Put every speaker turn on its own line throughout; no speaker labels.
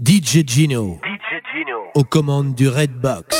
DJ Gino. Aux commandes du
Red Box.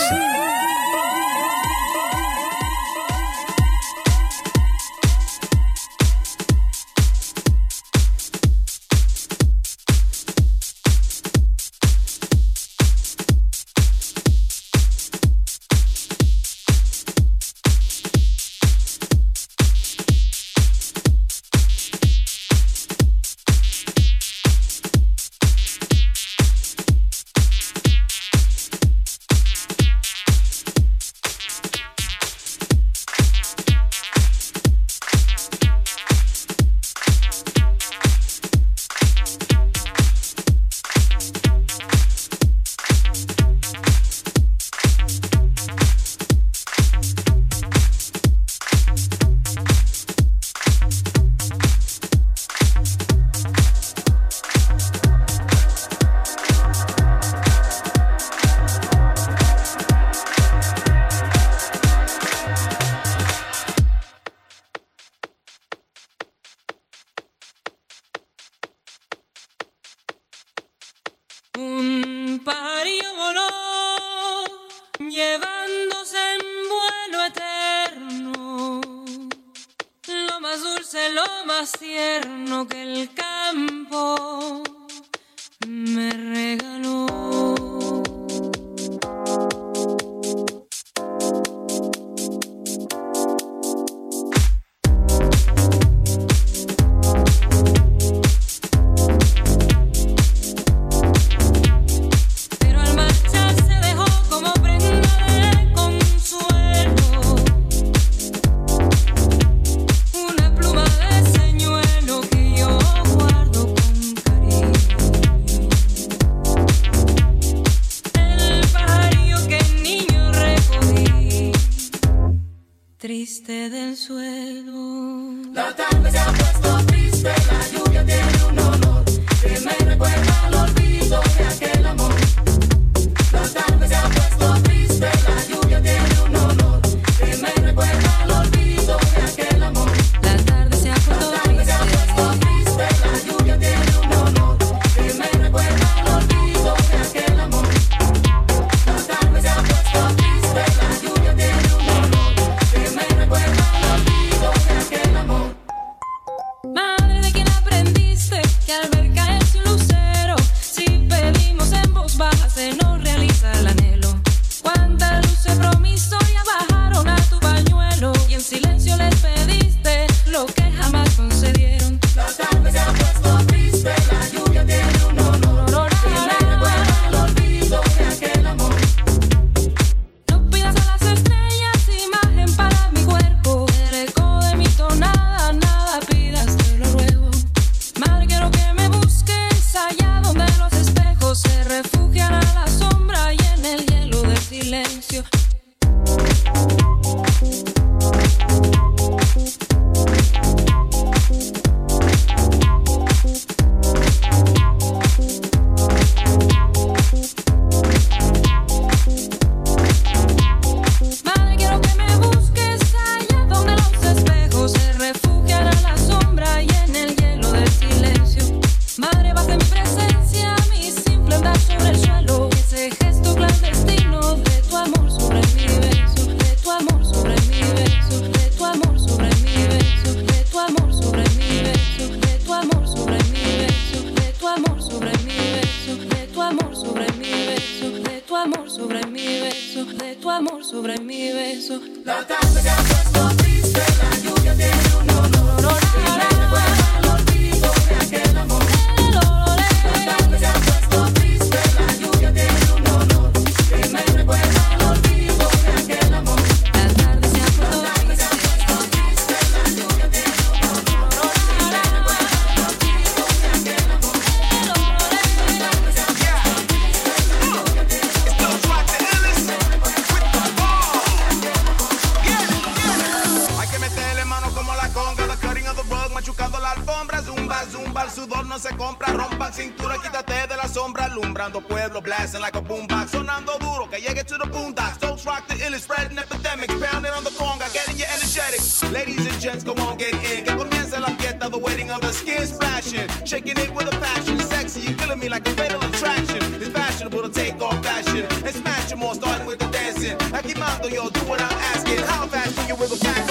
sombra
alumbrando pueblo, blasting like a boombox, sonando duro que llegue to the boondocks. Don't rock the illest, spreading epidemics, pounding on the conga, getting you energetic. Ladies and gents, come on, get in. Que comienza la fiesta, the wedding of the skin splashing, shaking it with a passion, sexy, you killing me like a fatal attraction.
It's fashionable to take off fashion and smash them all, starting with the dancing. I you on yo, do what I'm asking. How fast do you wiggle back?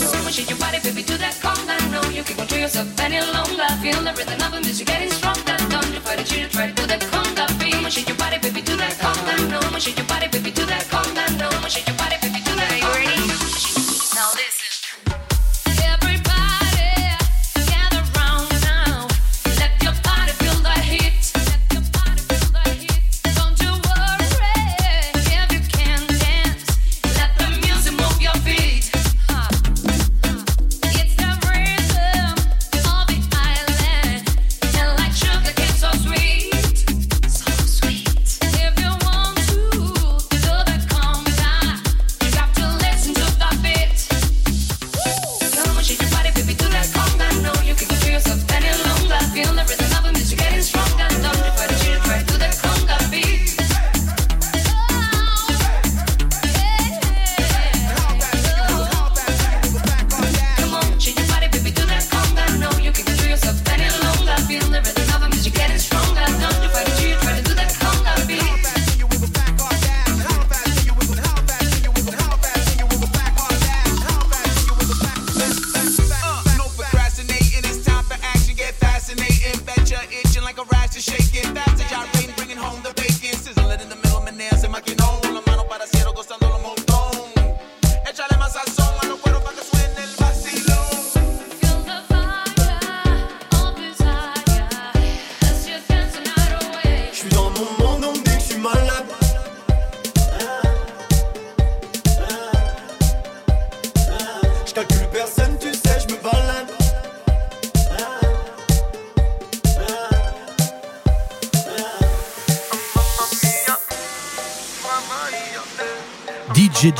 Move shake your body, baby, do that conga. No, you can't control yourself any longer. Feel the rhythm of the music getting stronger. Don't you fight it, you try to that conga. Move your body, baby, that conga. No, move your body, baby, that conga.
No, move shake
your
body.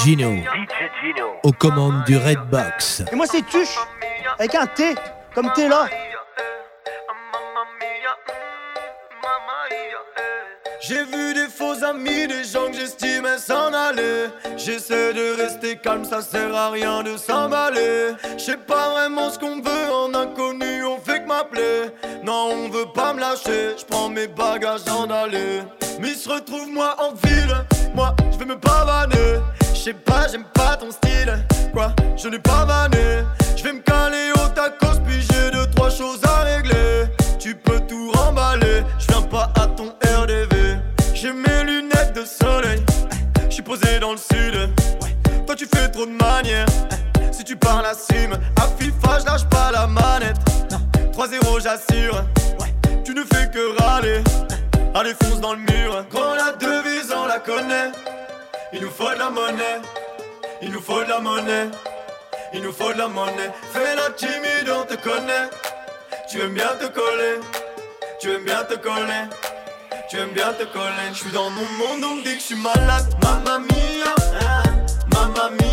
Gino. Aux commandes du Red Box.
Et moi, c'est Tuche, avec un T, comme t'es là.
J'ai vu des faux amis, des gens que j'estimais s'en aller. J'essaie de rester calme, ça sert à rien de s'emballer. Je sais pas vraiment ce qu'on veut, en inconnu on fait que m'appeler. Non, on veut pas me lâcher, je prends mes bagages en aller. Mais se retrouve moi en ville, moi je vais me pavaner. Je sais pas, j'aime pas ton style, quoi, je n'ai pas vanné. Je vais me caler au tacos, puis j'ai deux, trois choses à régler. Tu peux tout remballer, je viens pas à ton RDV. J'ai mes lunettes de soleil, je suis posé dans le sud. Toi tu fais trop de manières, si tu parles assume. À FIFA, je lâche pas la manette. 3-0, j'assure. Tu ne fais que râler. Allez, fonce dans le mur. Quand la devise, on la connaît. Il nous faut de la monnaie. Il nous faut de la monnaie. Il nous faut de la monnaie. Fais la timide, on te connaît. Tu aimes bien te coller. Tu aimes bien te coller. Tu aimes bien te coller. Je suis dans mon monde, on me dit que je suis malade. Mamma mia. Mamma mia.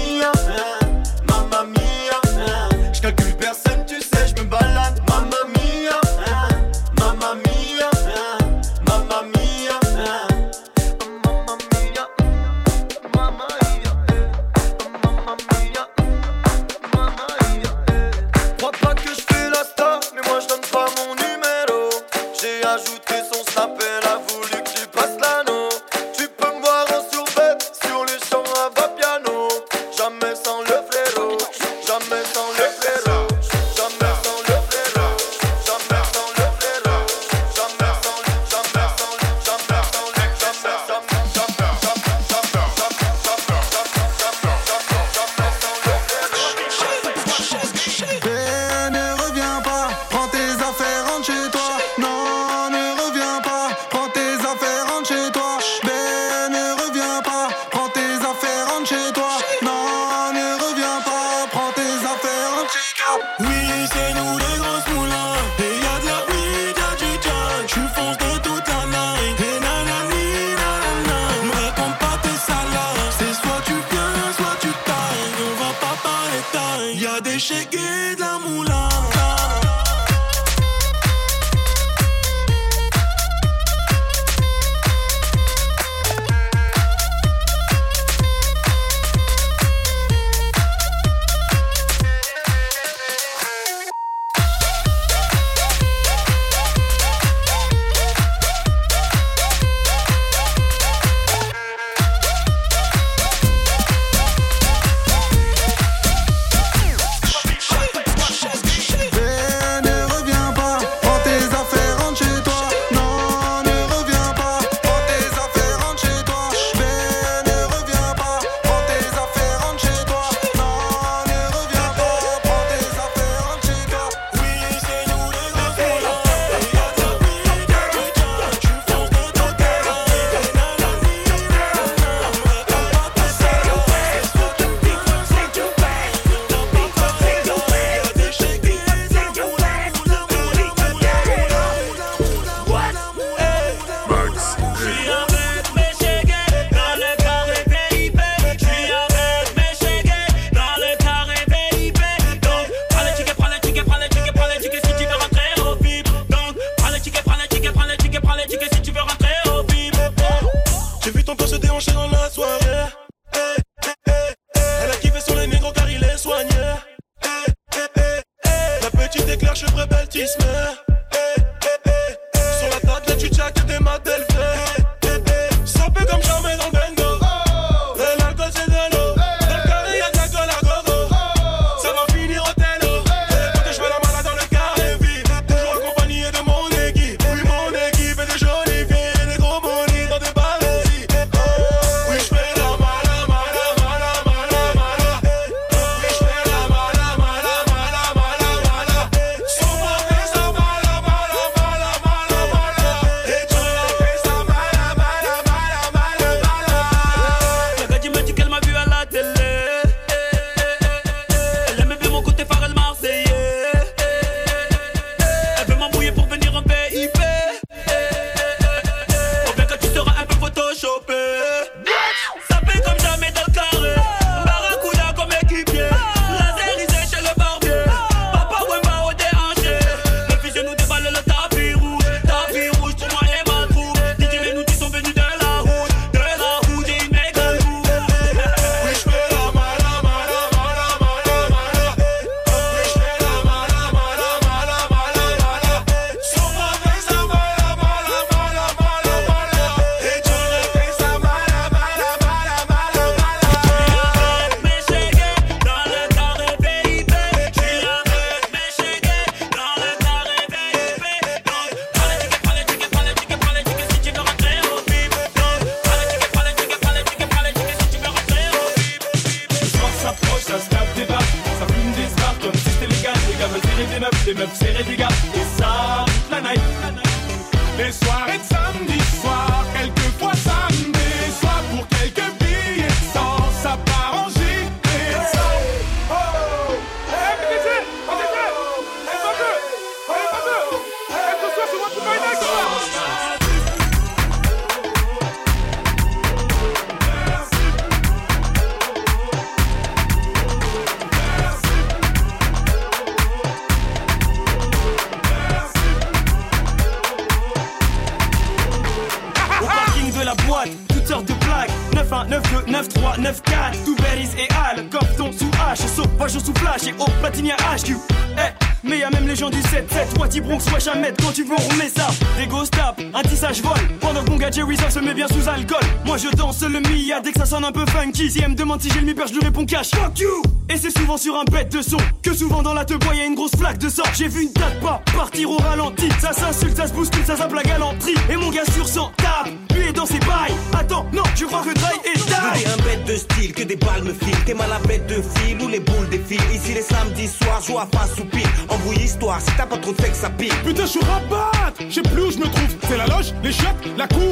Demande si j'ai le mi je lui réponds cash. Fuck you! Et c'est souvent sur un bête de son que souvent dans la te y a une grosse flaque de sang. J'ai vu une date pas partir au ralenti. Ça s'insulte, ça se bouscule, ça zappe la galanterie. Et mon gars sur 100 tape, lui est dans ses bails. Attends, non, tu crois que Dry est die.
un bête de style, que des balles me filent. T'es mal à bête de fil ou les boules défilent. Ici les samedis soirs, joue à face ou pile. Embrouille histoire, si t'as pas trop de fait que ça pique.
Putain, je suis rabat! Je sais plus où je me trouve. C'est la loge, les chiottes, la cour.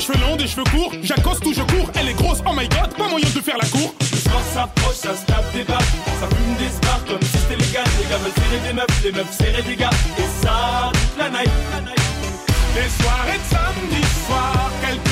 Des cheveux longs, des cheveux courts. J'accoste ou je cours. Elle est grosse, oh my god, pas moyen de faire la cour.
Le ça s'approche, ça se tape des barres. Ça fume des spars comme si c'était légal. Les gars veulent serrer des meufs, les meufs serrer des gars. Et ça, toute la night.
Les soirées de samedi soir, quelquefois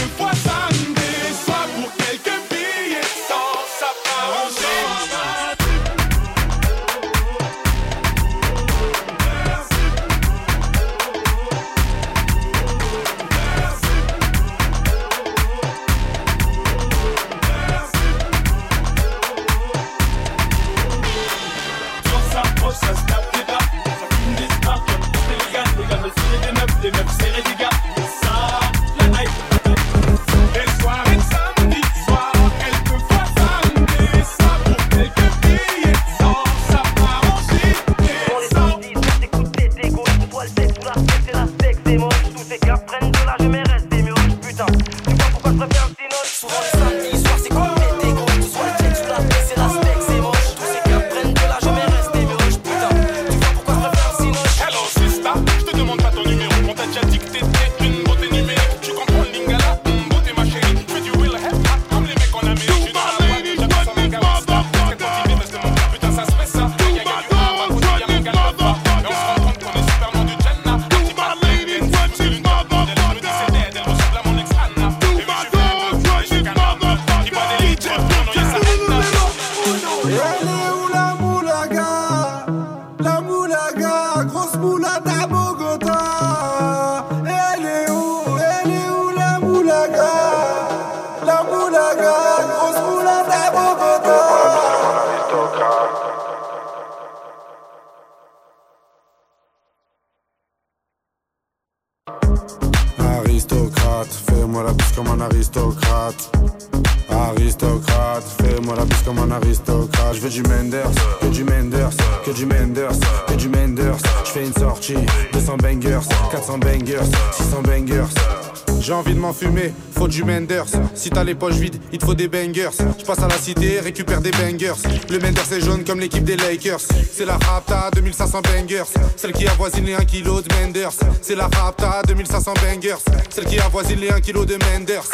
les poches vides, il te faut des bangers. Je passe à la cité, récupère des bangers. Le Menders est jaune comme l'équipe des Lakers. C'est la Rapta 2500 bangers, celle qui avoisine les 1 kg de Menders. C'est la Rapta 2500 bangers, celle qui avoisine les 1 kg de Menders.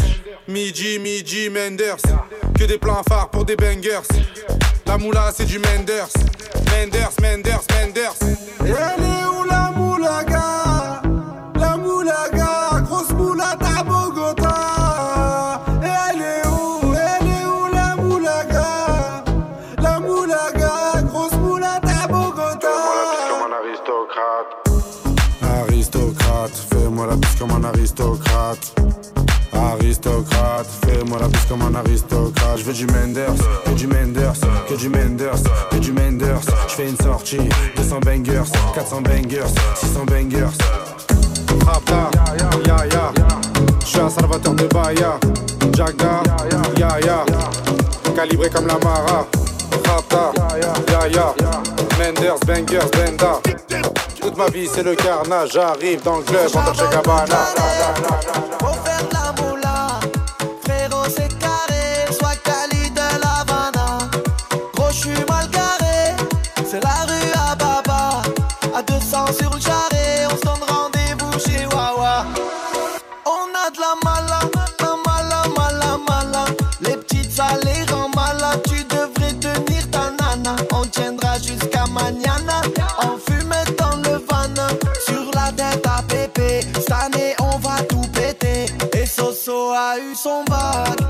Midi, midi, Menders. Que des plans phares pour des bangers. La moula, c'est du Menders. Menders, Menders, Menders. aristocrate Fais-moi la bise comme un aristocrate. Je veux du Menders, que du Menders, que du Menders, que du Menders. Je une sortie, 200 bangers, 400 bangers, 600 bangers. Rapta, ya ya Je suis un salvateur de Baya Jaga, ya ya. Calibré comme la Mara. Rapta, ya ya. Menders, bangers, benda. Toute ma vie c'est le carnage, j'arrive dans le club en Dolce Gabbana.
s'en va.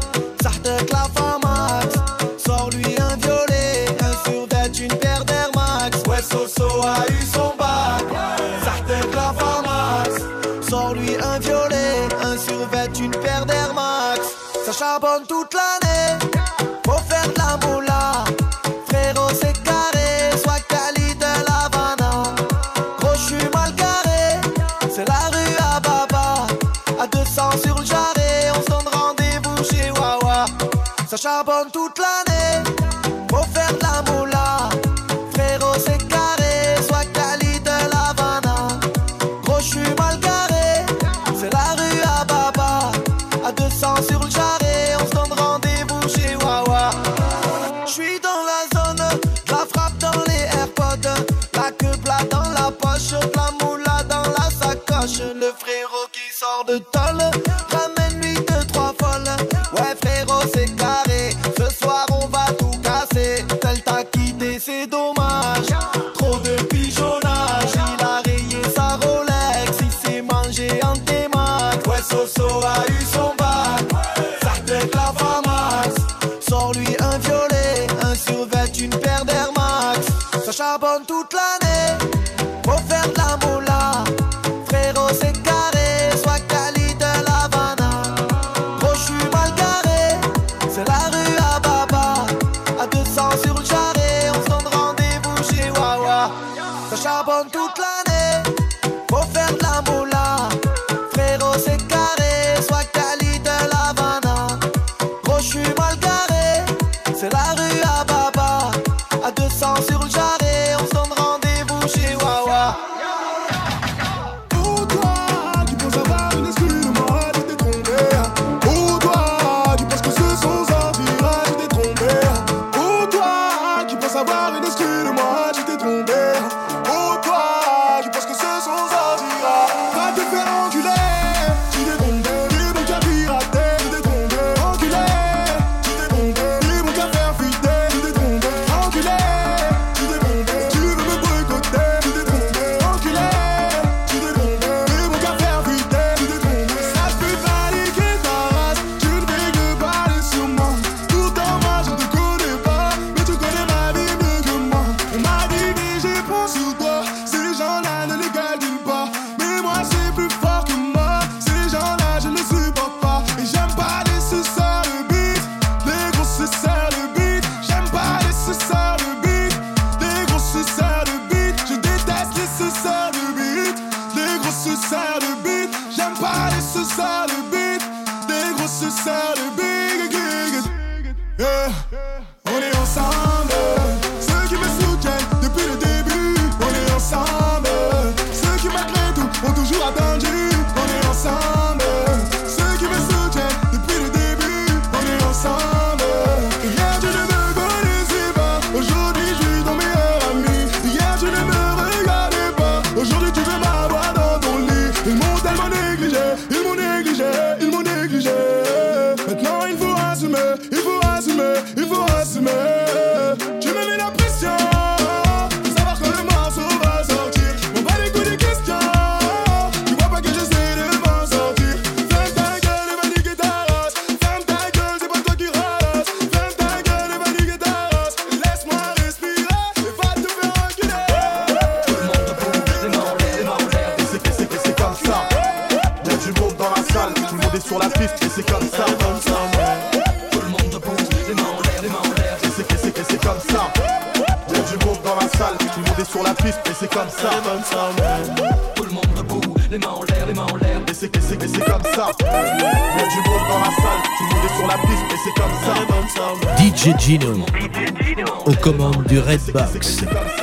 Bucks.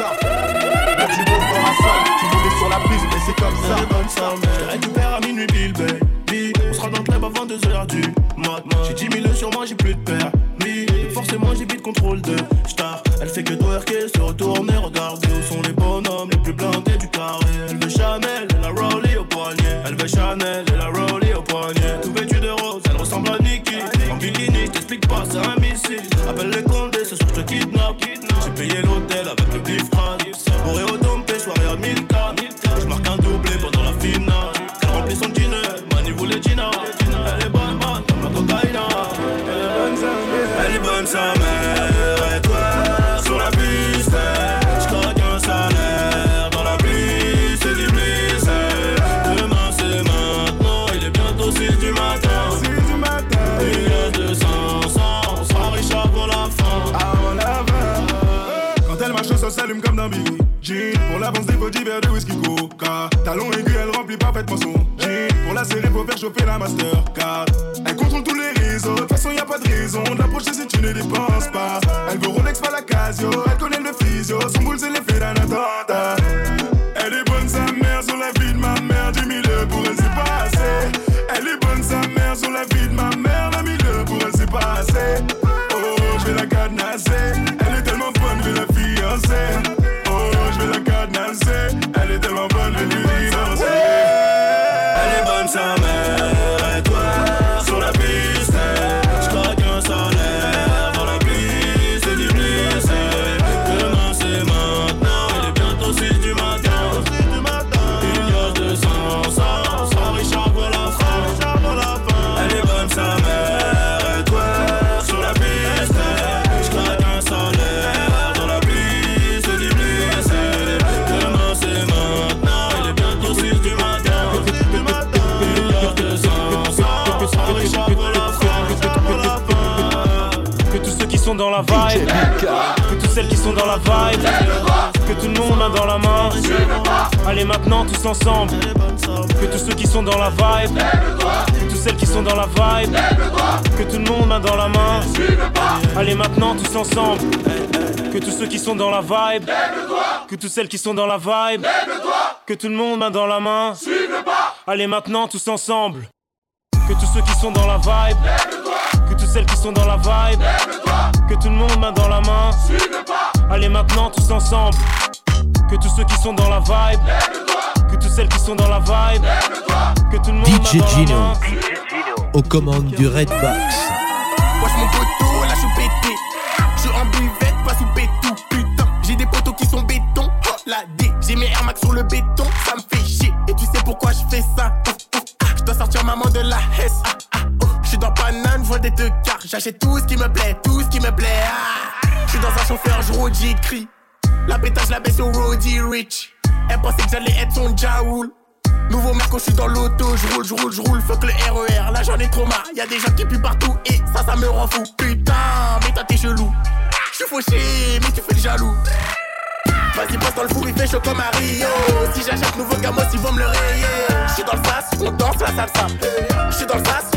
as you qui
sont dans la
vibe. Que tout le monde main dans la main. Allez maintenant tous ensemble. Que tous ceux qui sont dans la vibe. Toutes celles qui sont dans la vibe. Que tout le monde main dans la main. Allez maintenant tous ensemble. Que tous ceux qui sont dans la vibe. Que toutes celles qui sont dans la vibe. Que tout le monde main dans la main. Allez maintenant tous ensemble. Que tous ceux qui sont dans la vibe. Que toutes celles qui sont dans la vibe. Que tout le monde main dans la main. Pas. Allez maintenant tous ensemble. Que tous ceux qui sont dans la vibe. Que toutes celles qui sont dans la vibe. Que tout le monde DJ main
Gino.
Dans la main.
Aux commandes du Red Box.
Wesh mon poteau, là je suis pété. Je en buvette, pas sous pétou, putain. J'ai des poteaux qui sont béton. Oh, la D, j'ai mes Air Max sur le béton, ça me fait chier. Et tu sais pourquoi je fais ça? Oh. Je dois sortir maman de la hesse. Ah, ah banane, vois des deux. J'achète tout ce qui me plaît, tout ce qui me plaît. Ah je suis dans un chauffeur, je roule, j'écris. La pétage, la baisse au Roddy Rich. Elle pensait que j'allais être son Jaoul. Nouveau Merco, je suis dans l'auto, je roule, je roule, je roule, fuck le RER, là j'en ai trop marre, y'a des gens qui puent partout et ça, ça me rend fou. Putain, mais toi t'es chelou, je suis fauché, mais tu fais le jaloux. Vas-y, passe dans le four, il fait chaud comme à Rio. Si j'achète nouveau gamos, ils vont me le rayer. J'suis dans le sas, on danse la salsa. J'suis dans le sas,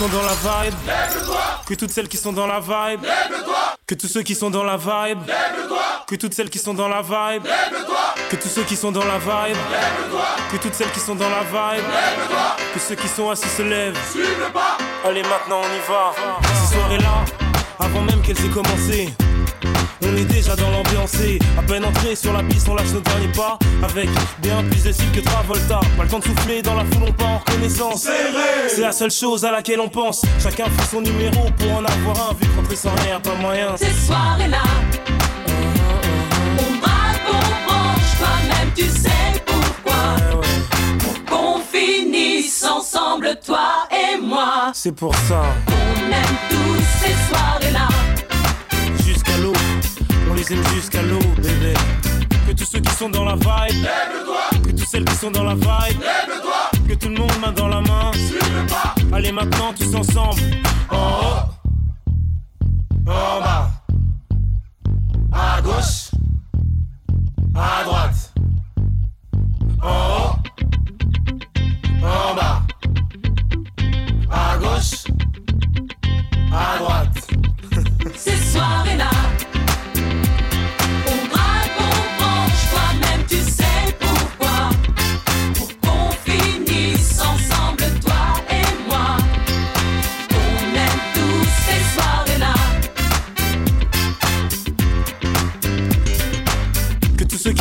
sont dans la vibe. Que toutes celles qui sont dans la vibe. Que tous ceux qui sont dans la vibe. Que toutes celles qui sont dans la vibe. Que tous ceux qui sont dans la vibe. Que toutes celles qui sont dans la vibe. Que ceux qui sont assis se lèvent. Allez, maintenant on y va. Ces soirées-là, avant même qu'elles aient commencé. On est déjà dans l'ambiance et à peine entré sur la piste, on lâche nos derniers pas avec bien plus de style que Travolta. Pas le temps de souffler dans la foule, on part en reconnaissance. C'est la seule chose à laquelle on pense. Chacun fait son numéro pour en avoir un, vu que rentrer sans rien, pas moyen.
Ces soirées-là, on braque, on branche, toi-même tu sais pourquoi. Pour qu'on finisse ensemble, toi et moi.
C'est pour ça.
On aime tous ces soirées-là.
Jusqu'à l'eau, bébé. Que tous ceux qui sont dans la vibe, que toutes celles qui sont dans la vibe, que tout le monde main dans la main. Allez maintenant tous ensemble. En haut, en bas, à gauche, à droite. En haut, en bas, à gauche, à droite.
Ces soirées-là,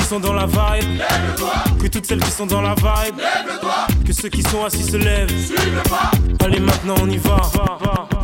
sont dans la vibe, que toutes celles qui sont dans la vibe, que ceux qui sont assis se lèvent. Allez, maintenant on y va. va, va.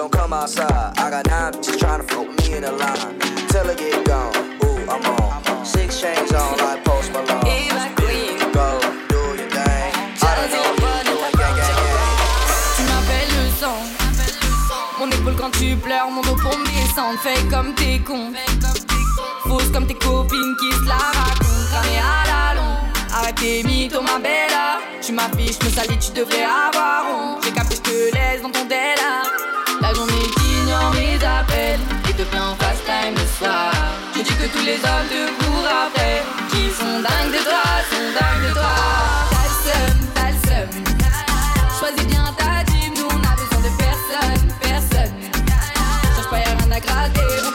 don't come outside. I got nine bitches trying to float me in a line. Till I get gone, ooh, I'm on. Six chains on like Post Malone. Eva Go, do your thing.
Tu m'appelles le sang. Mon épaule quand tu pleures, mon dos pour me descendre. Fais comme t'es con. Fausse comme tes copines qui se la racontent. Cramé à la longue. Arrête tes mythos, ma bella. Tu m'affiches, me salis, tu devrais avoir honte. J'ai capté, je te laisse dans ton délire journée t'ignores mes appels. Et te plains en fast time le soir. Tu dis que tous les hommes te courent après Qui sont dingues de toi, sont dingues de toi. T'as le seum, t'as le seum Choisis bien ta team, nous on a besoin de personne, personne. Cherche pas y'a rien à gratter.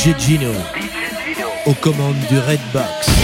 DJ Gino aux commandes du
Red Redbox.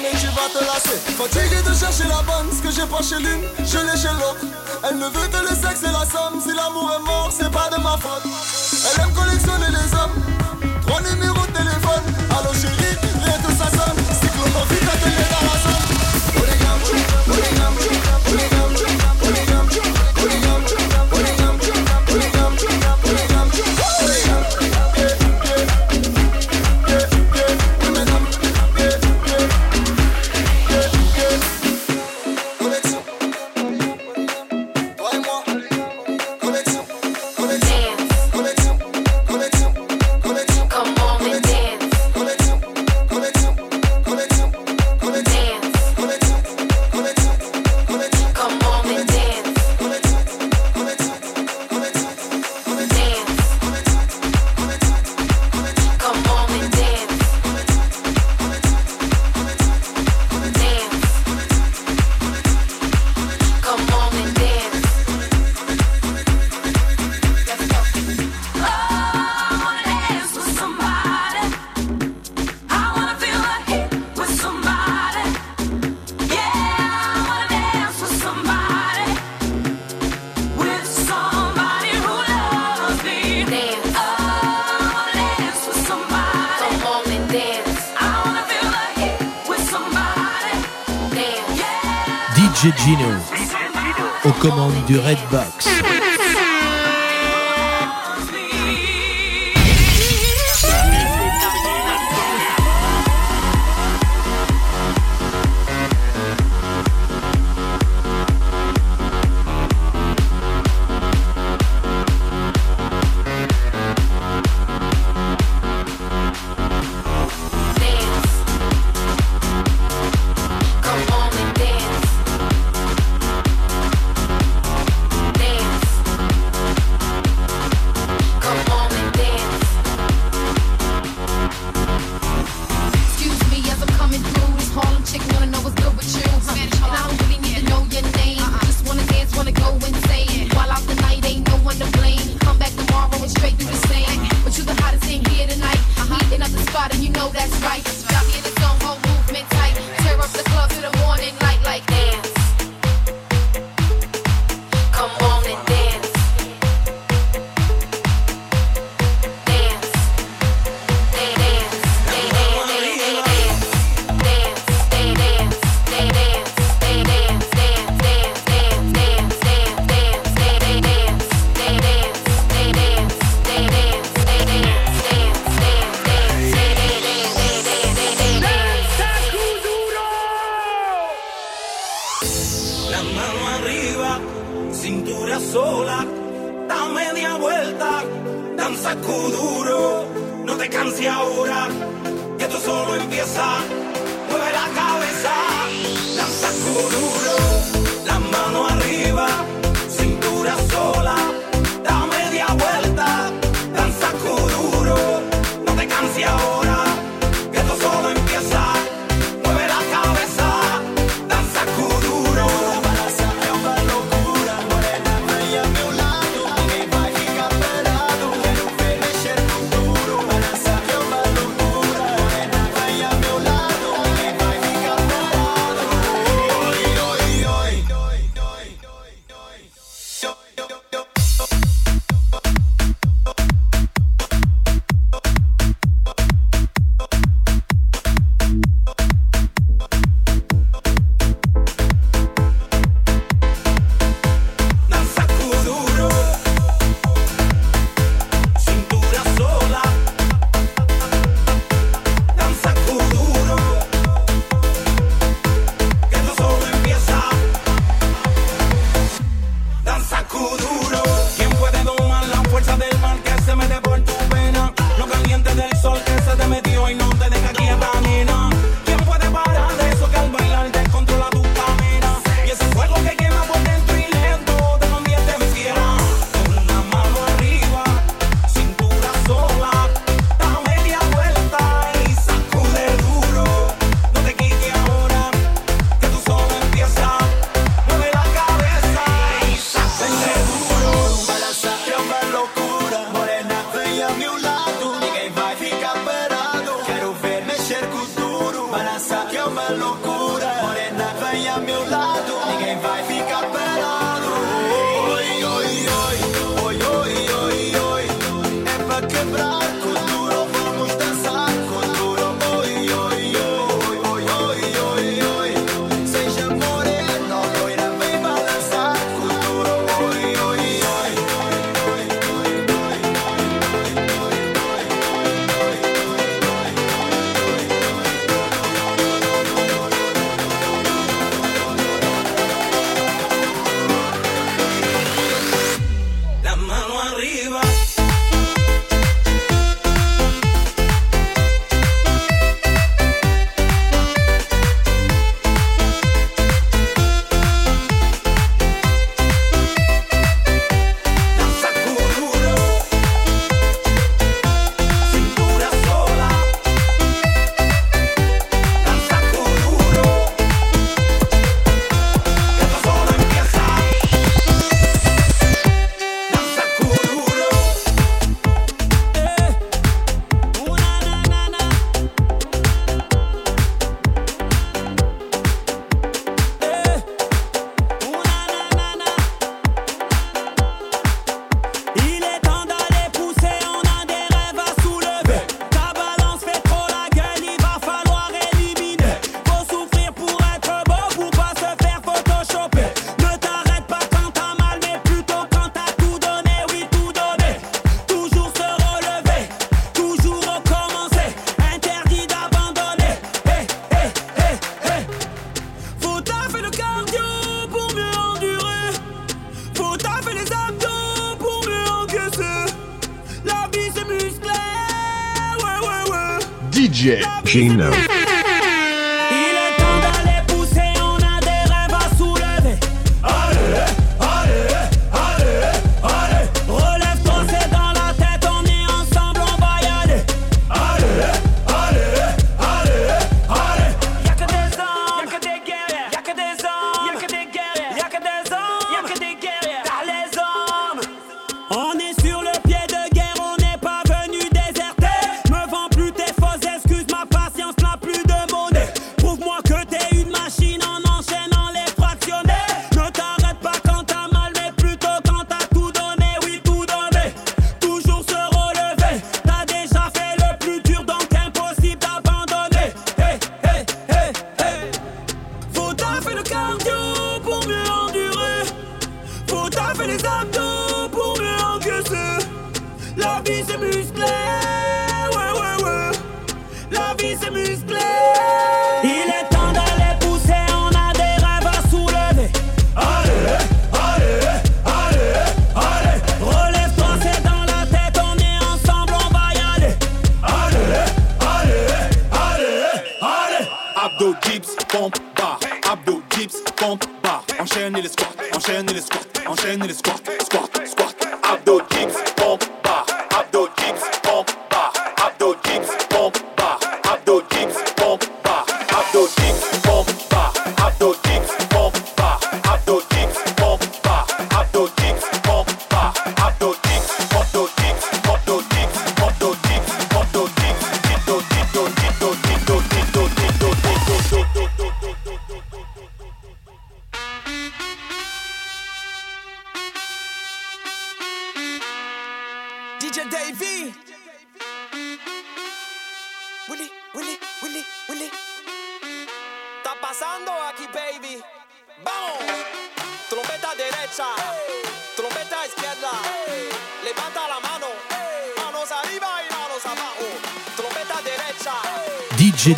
mais tu vas te lasser. Fatigué de chercher la bonne, ce que j'ai pas chez l'une, je l'ai chez l'autre. Elle ne veut que le sexe et la somme. Si l'amour est mort, c'est pas de ma faute. Elle aime collectionner les hommes. Trois numéros de téléphone. Allô chérie, rien que ça sonne.
Cycloprophe, t'as tenu dans la
zone.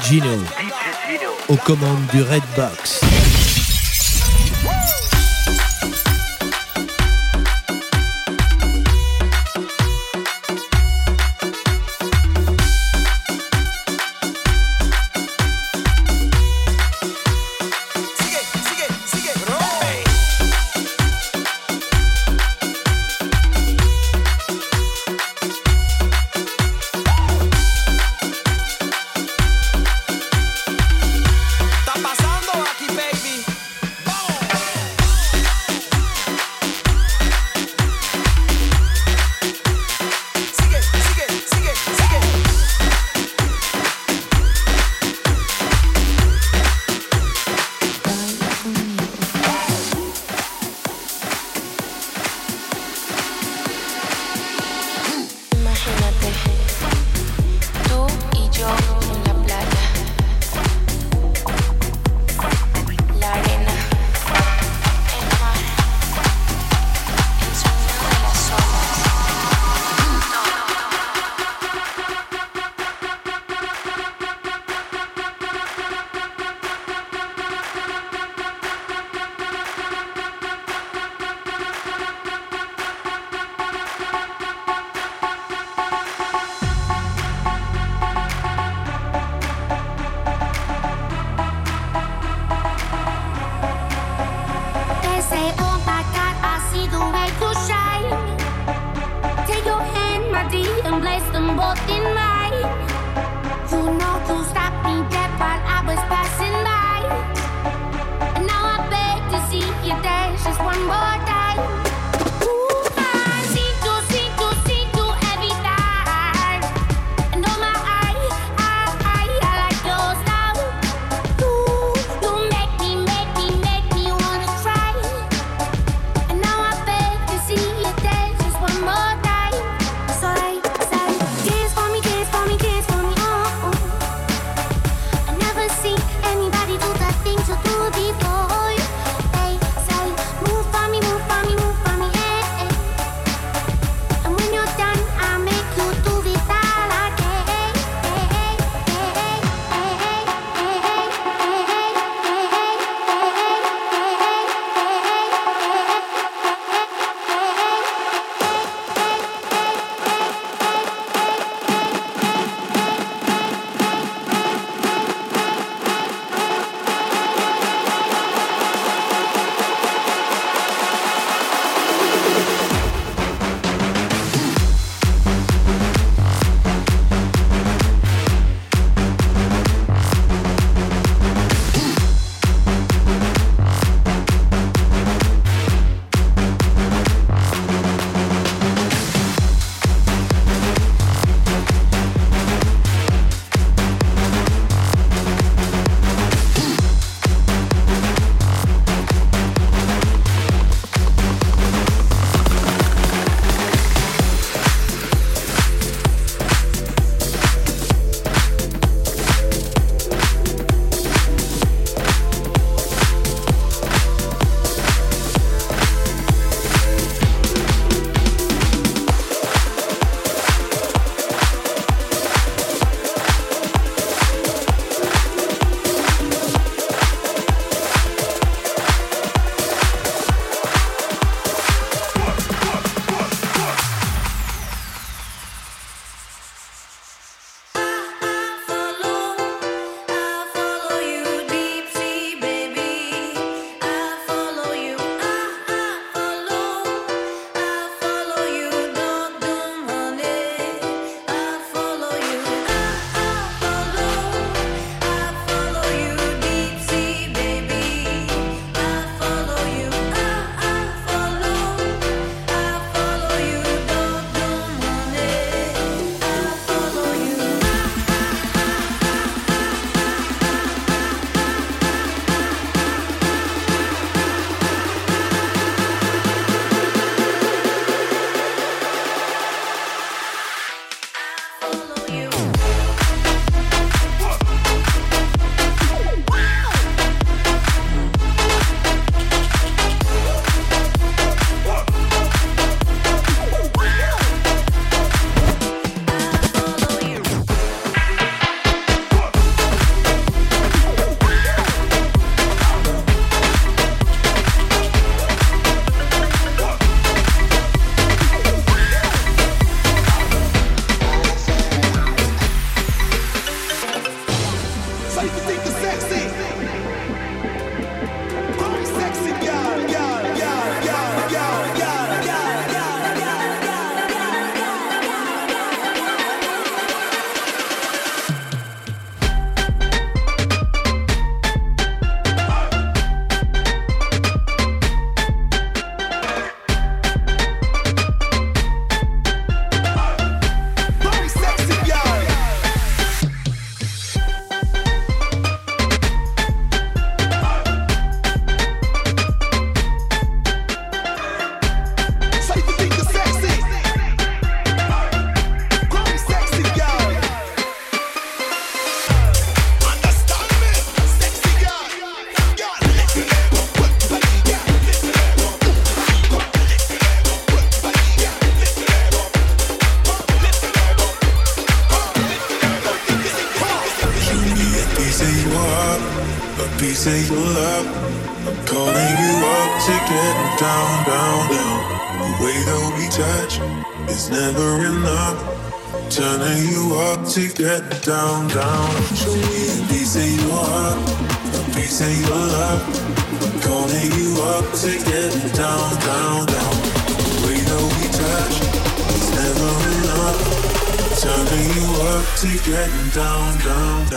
Gino. Aux commandes du Red Box.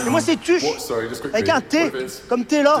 Et moi, c'est Tuche, avec un T, comme T là.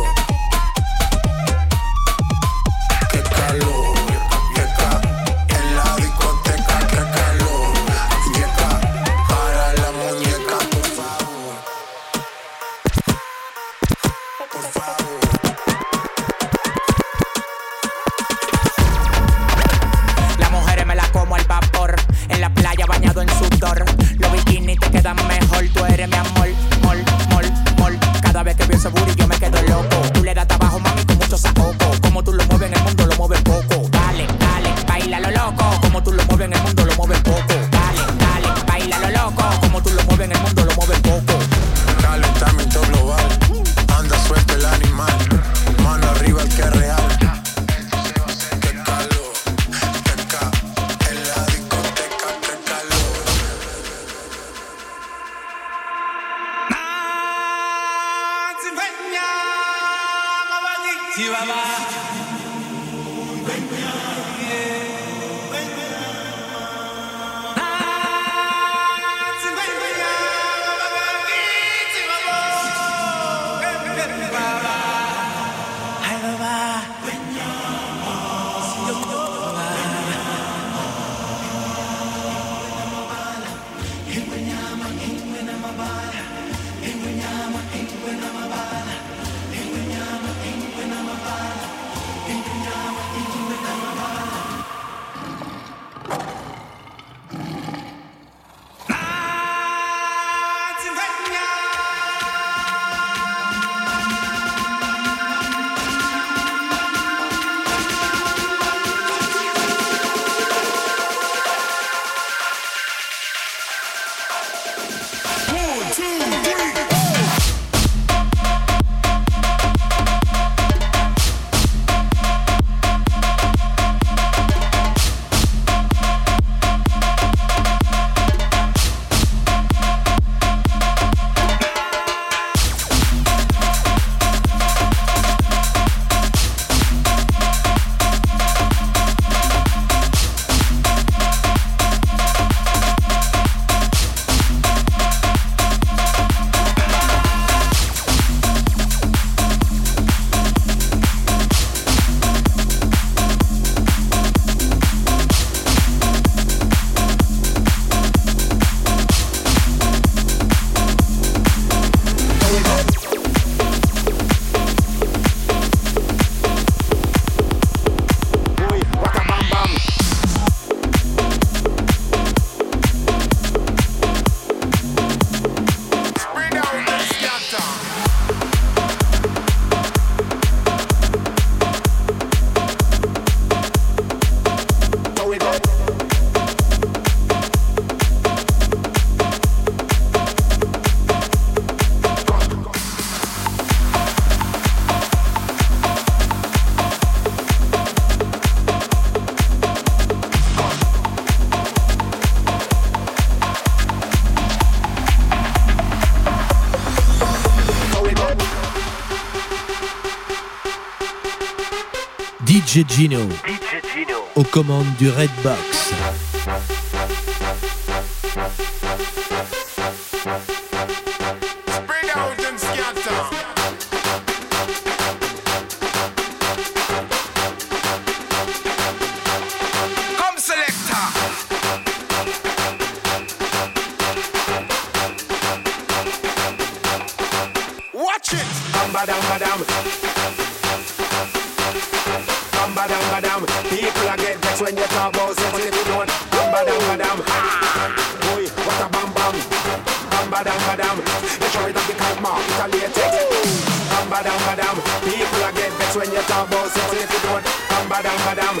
DJ aux commandes du Redbox.
badam badam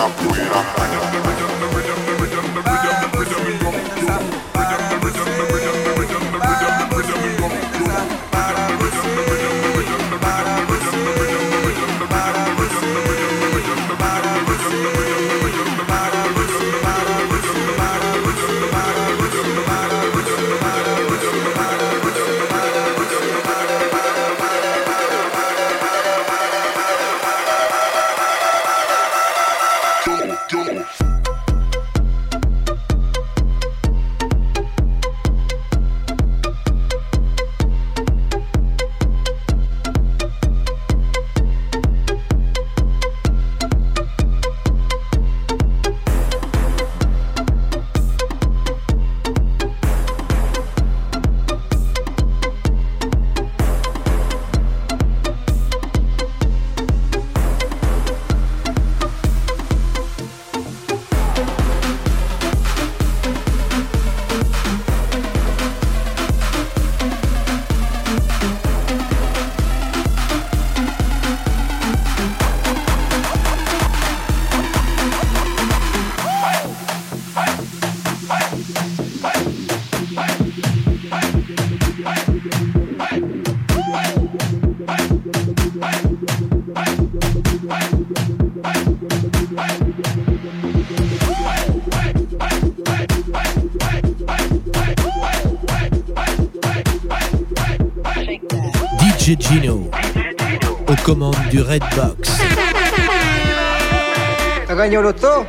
capoeira.
Gino aux commandes du Red Box.
T'as gagné au loto?